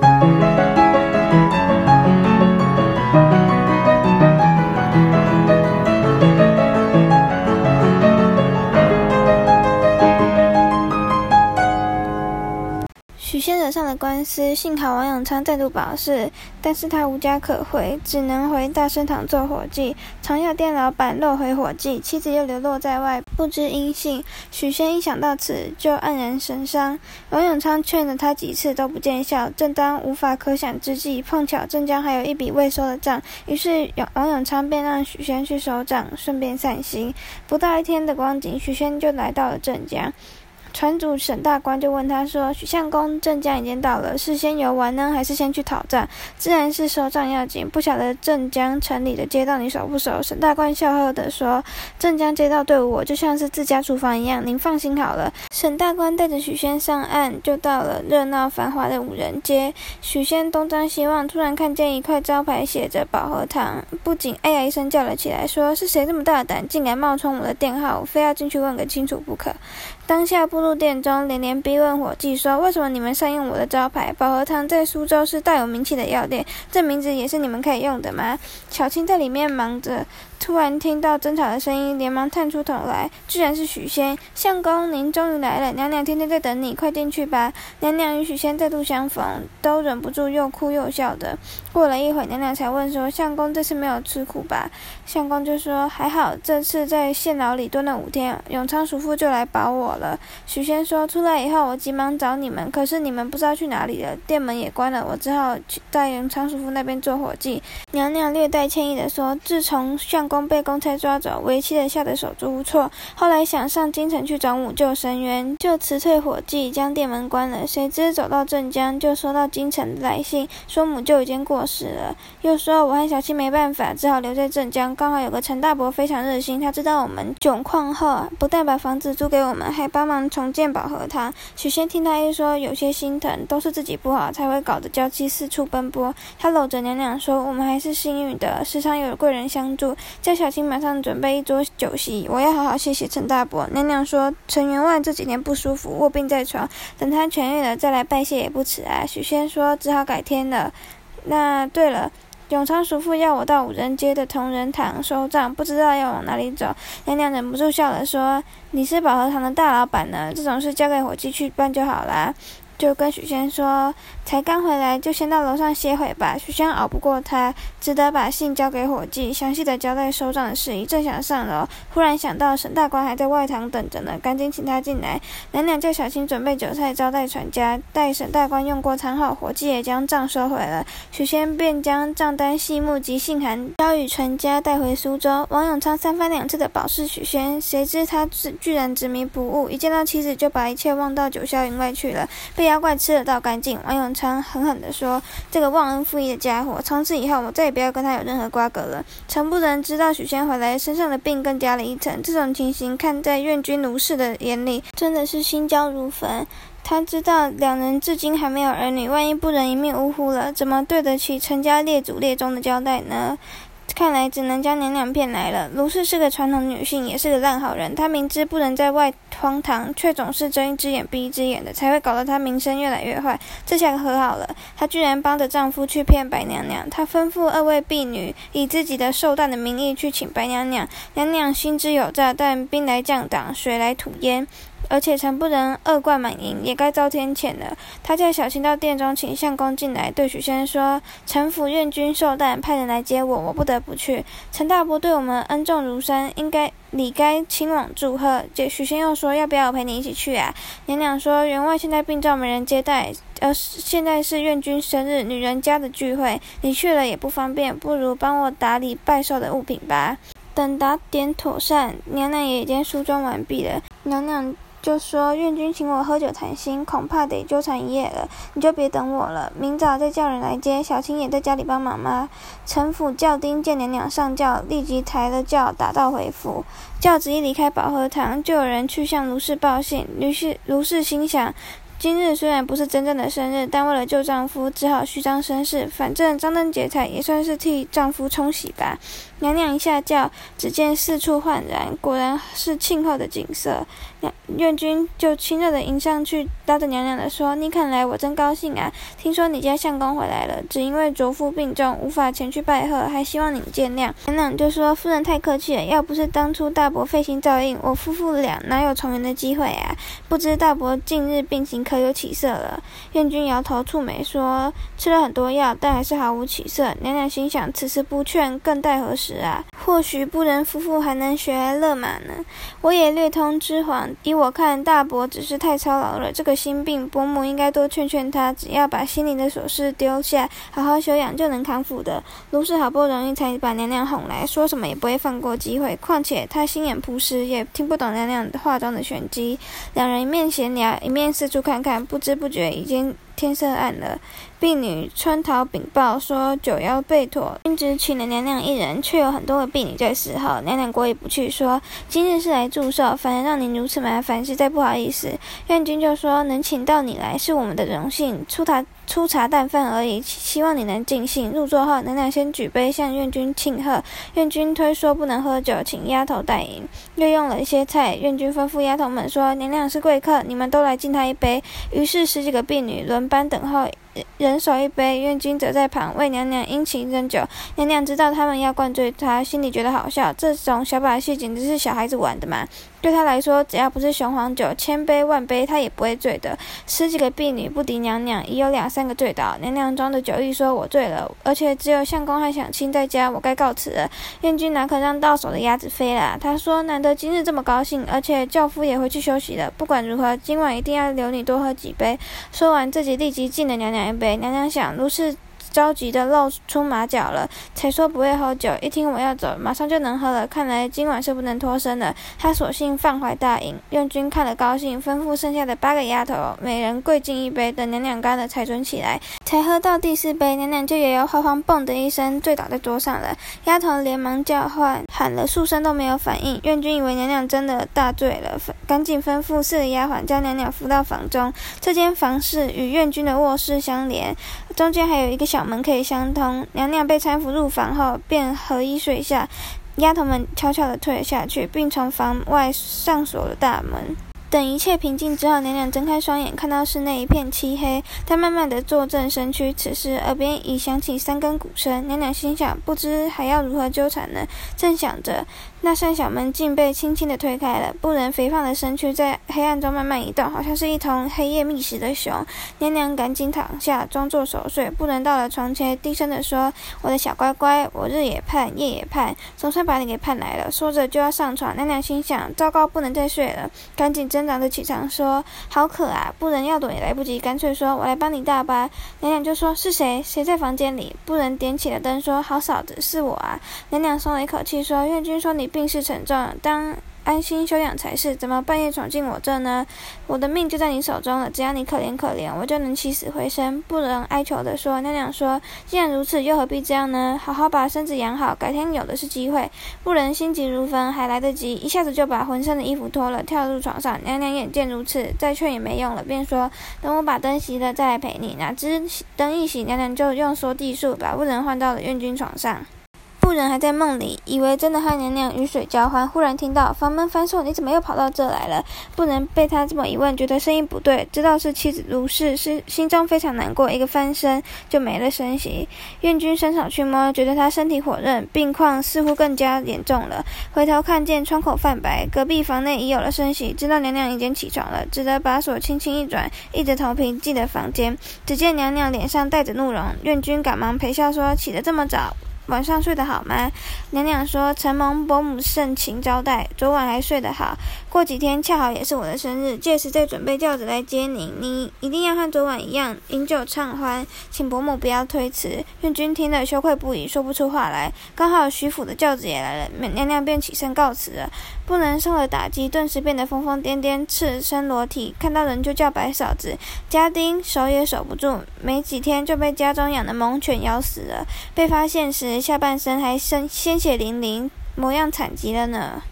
上的官司，幸好王永昌再度保释，但是他无家可回，只能回大生堂做伙计。长药店老板落回伙计，妻子又流落在外，不知音信。许仙一想到此，就黯然神伤。王永昌劝了他几次都不见效，正当无法可想之际，碰巧镇江还有一笔未收的账，于是王永昌便让许仙去收账，顺便散心。不到一天的光景，许仙就来到了镇江。船主沈大官就问他说：“许相公，镇江已经到了，是先游玩呢，还是先去讨账？自然是收账要紧。不晓得镇江城里的街道你熟不熟？”沈大官笑呵呵地说：“镇江街道对我就像是自家厨房一样，您放心好了。”沈大官带着许仙上岸，就到了热闹繁华的五人街。许仙东张西望，突然看见一块招牌写着“保和堂”，不仅哎呀一声叫了起来，说：“是谁这么大胆，竟敢冒充我的店号？我非要进去问个清楚不可。”当下步入店中，连连逼问伙计说：“为什么你们善用我的招牌？保和堂在苏州是大有名气的药店，这名字也是你们可以用的吗？”小青在里面忙着。突然听到争吵的声音，连忙探出头来，居然是许仙。相公，您终于来了，娘娘天天在等你，快进去吧。娘娘与许仙再度相逢，都忍不住又哭又笑的。过了一会，娘娘才问说：“相公这次没有吃苦吧？”相公就说：“还好，这次在县牢里蹲了五天，永昌叔父就来保我了。”许仙说：“出来以后，我急忙找你们，可是你们不知道去哪里了，店门也关了，我只好去在永昌叔父那边做伙计。”娘娘略带歉意的说：“自从相。”公被公差抓走，为妻的吓得手足无措。后来想上京城去找母舅神渊，就辞退伙计，将店门关了。谁知走到镇江，就收到京城来信，说母舅已经过世了。又说我和小七没办法，只好留在镇江。刚好有个陈大伯非常热心，他知道我们窘况后，不但把房子租给我们，还帮忙重建保和堂。许仙听他一说，有些心疼，都是自己不好，才会搞得娇妻四处奔波。他搂着娘娘说：“我们还是幸运的，时常有贵人相助。”叫小青马上准备一桌酒席，我要好好谢谢陈大伯。娘娘说，陈员外这几天不舒服，卧病在床，等他痊愈了再来拜谢也不迟啊。许仙说，只好改天了。那对了，永昌叔父要我到五人街的同仁堂收账，不知道要往哪里走。娘娘忍不住笑了，说：“你是保和堂的大老板呢，这种事交给伙计去办就好啦。”就跟许仙说，才刚回来，就先到楼上歇会吧。许仙熬不过他，只得把信交给伙计，详细的交代收账的事宜。正想上楼，忽然想到沈大官还在外堂等着呢，赶紧请他进来。娘娘叫小青准备酒菜招待船家。待沈大官用过餐后，伙计也将账收回了。许仙便将账单细目及信函交与船家带回苏州。王永昌三番两次的保释许仙，谁知他居然执迷不悟，一见到妻子就把一切忘到九霄云外去了。被妖怪吃了倒干净，王永昌狠狠地说：“这个忘恩负义的家伙，从此以后我再也不要跟他有任何瓜葛了。”陈不仁知道许仙回来，身上的病更加了一层。这种情形看在愿君卢氏的眼里，真的是心焦如焚。他知道两人至今还没有儿女，万一不仁一命呜呼了，怎么对得起陈家列祖列宗的交代呢？看来只能将娘娘骗来了。卢氏是个传统女性，也是个烂好人。她明知不能在外荒唐，却总是睁一只眼闭一只眼的，才会搞得她名声越来越坏。这下可和好了，她居然帮着丈夫去骗白娘娘。她吩咐二位婢女以自己的寿诞的名义去请白娘娘。娘娘心知有诈，但兵来将挡，水来土掩。而且陈不能恶贯满盈，也该遭天谴了。他叫小青到殿中请相公进来，对许仙说：“陈府愿君寿诞，派人来接我，我不得不去。陈大伯对我们恩重如山，应该理该亲往祝贺。”这许仙又说：“要不要我陪你一起去啊？”娘娘说：“员外现在病重，没人接待，而现在是愿君生日，女人家的聚会，你去了也不方便，不如帮我打理拜寿的物品吧。”等打点妥善，娘娘也已经梳妆完毕了。娘娘。就说愿君请我喝酒谈心，恐怕得纠缠一夜了，你就别等我了，明早再叫人来接。小青也在家里帮忙吗？陈府轿丁见娘娘上轿，立即抬了轿，打道回府。轿子一离开保和堂，就有人去向卢氏报信。于是卢氏心想。今日虽然不是真正的生日，但为了救丈夫，只好虚张声势。反正张灯结彩也算是替丈夫冲喜吧。娘娘一下轿，只见四处焕然，果然是庆贺的景色。愿君就亲热地迎上去，拉着娘娘的说：“你肯来，我真高兴啊！听说你家相公回来了，只因为卓父病重，无法前去拜贺，还希望你见谅。”娘娘就说：“夫人太客气了，要不是当初大伯费心照应，我夫妇俩哪有重圆的机会啊？不知大伯近日病情可有起色了？”愿君摇头蹙眉说：“吃了很多药，但还是毫无起色。”娘娘心想：此时不劝，更待何时啊？或许不仁夫妇还能学来勒马呢。我也略通知依我看，大伯只是太操劳了。这个心病，伯母应该多劝劝他，只要把心里的琐事丢下，好好休养，就能康复的。卢氏好不容易才把娘娘哄来，说什么也不会放过机会。况且她心眼朴实，也听不懂娘娘话中的玄机。两人一面闲聊，一面四处看看，不知不觉已经。天色暗了，婢女春桃禀报说九幺被妥，君只请了娘娘一人，却有很多个婢女在侍候。娘娘过意不去，说今日是来祝寿，反而让您如此麻烦，实在不好意思。愿君就说能请到你来是我们的荣幸，出塔。粗茶淡饭而已，希望你能尽兴。入座后，娘娘先举杯向院君庆贺。院君推说不能喝酒，请丫头代饮。又用了一些菜，院君吩咐丫头们说：“娘娘是贵客，你们都来敬她一杯。”于是十几个婢女轮班等候。人手一杯，院君则在旁为娘娘殷勤斟酒。娘娘知道他们要灌醉她，心里觉得好笑。这种小把戏简直是小孩子玩的嘛！对她来说，只要不是雄黄酒，千杯万杯她也不会醉的。十几个婢女不敌娘娘，已有两三个醉倒。娘娘装着酒意说：“我醉了，而且只有相公和享亲在家，我该告辞了。”燕君哪可让到手的鸭子飞了？他说：“难得今日这么高兴，而且轿夫也回去休息了。不管如何，今晚一定要留你多喝几杯。”说完，自己立即敬了娘娘。一杯，娘娘想，如是着急的露出马脚了，才说不会喝酒，一听我要走，马上就能喝了。看来今晚是不能脱身了。他索性放怀大饮。愿君看了高兴，吩咐剩下的八个丫头，每人跪敬一杯，等娘娘干了才准起来。才喝到第四杯，娘娘就摇摇晃晃，嘣的一声醉倒在桌上了。丫头连忙叫唤，喊了数声都没有反应。愿君以为娘娘真的大醉了，赶紧吩咐四个丫鬟将娘娘扶到房中。这间房室与愿君的卧室相连，中间还有一个小。门可以相通。娘娘被搀扶入房后，便合衣睡下。丫头们悄悄地退了下去，并从房外上锁了大门。等一切平静之后，娘娘睁开双眼，看到室内一片漆黑。她慢慢的坐正身躯，此时耳边已响起三更鼓声。娘娘心想：不知还要如何纠缠呢？正想着。那扇小门竟被轻轻的推开了，不仁肥胖的身躯在黑暗中慢慢移动，好像是一头黑夜觅食的熊。娘娘赶紧躺下，装作熟睡。不仁到了床前，低声的说：“我的小乖乖，我日也盼，夜也盼，总算把你给盼来了。”说着就要上床。娘娘心想：糟糕，不能再睡了，赶紧睁挣扎着起床，说：“好渴啊！”不仁要躲也来不及，干脆说：“我来帮你倒吧。”娘娘就说：“是谁？谁在房间里？”不仁点起了灯，说：“好嫂子，是我啊。”娘娘松了一口气，说：“愿君说你。”病势沉重，当安心休养才是。怎么半夜闯进我这呢？我的命就在你手中了，只要你可怜可怜，我就能起死回生。不仁哀求地说：“娘娘说，既然如此，又何必这样呢？好好把身子养好，改天有的是机会。”不仁心急如焚，还来得及，一下子就把浑身的衣服脱了，跳入床上。娘娘眼见如此，再劝也没用了，便说：“等我把灯熄了，再来陪你。”哪知灯一熄，娘娘就用缩地术把不仁换到了院君床上。不仁还在梦里，以为真的和娘娘雨水交欢，忽然听到房门反锁，你怎么又跑到这来了？不仁被他这么一问，觉得声音不对，知道是妻子卢氏，是心中非常难过，一个翻身就没了声息。院君伸手去摸，觉得他身体火热，病况似乎更加严重了。回头看见窗口泛白，隔壁房内已有了声息，知道娘娘已经起床了，只得把锁轻轻一转，硬着头皮进了房间。只见娘娘脸上带着怒容，院君赶忙陪笑说：“起得这么早。”晚上睡得好吗？娘娘说：“承蒙伯母盛情招待，昨晚还睡得好。过几天恰好也是我的生日，届时再准备轿子来接您。您一定要和昨晚一样饮酒畅欢，请伯母不要推辞。”愿君听了羞愧不已，说不出话来。刚好徐府的轿子也来了，娘娘便起身告辞了。不能受了打击，顿时变得疯疯癫癫，赤身裸体，看到人就叫白嫂子。家丁守也守不住，没几天就被家中养的猛犬咬死了。被发现时，下半身还身鲜血淋淋，模样惨极了呢。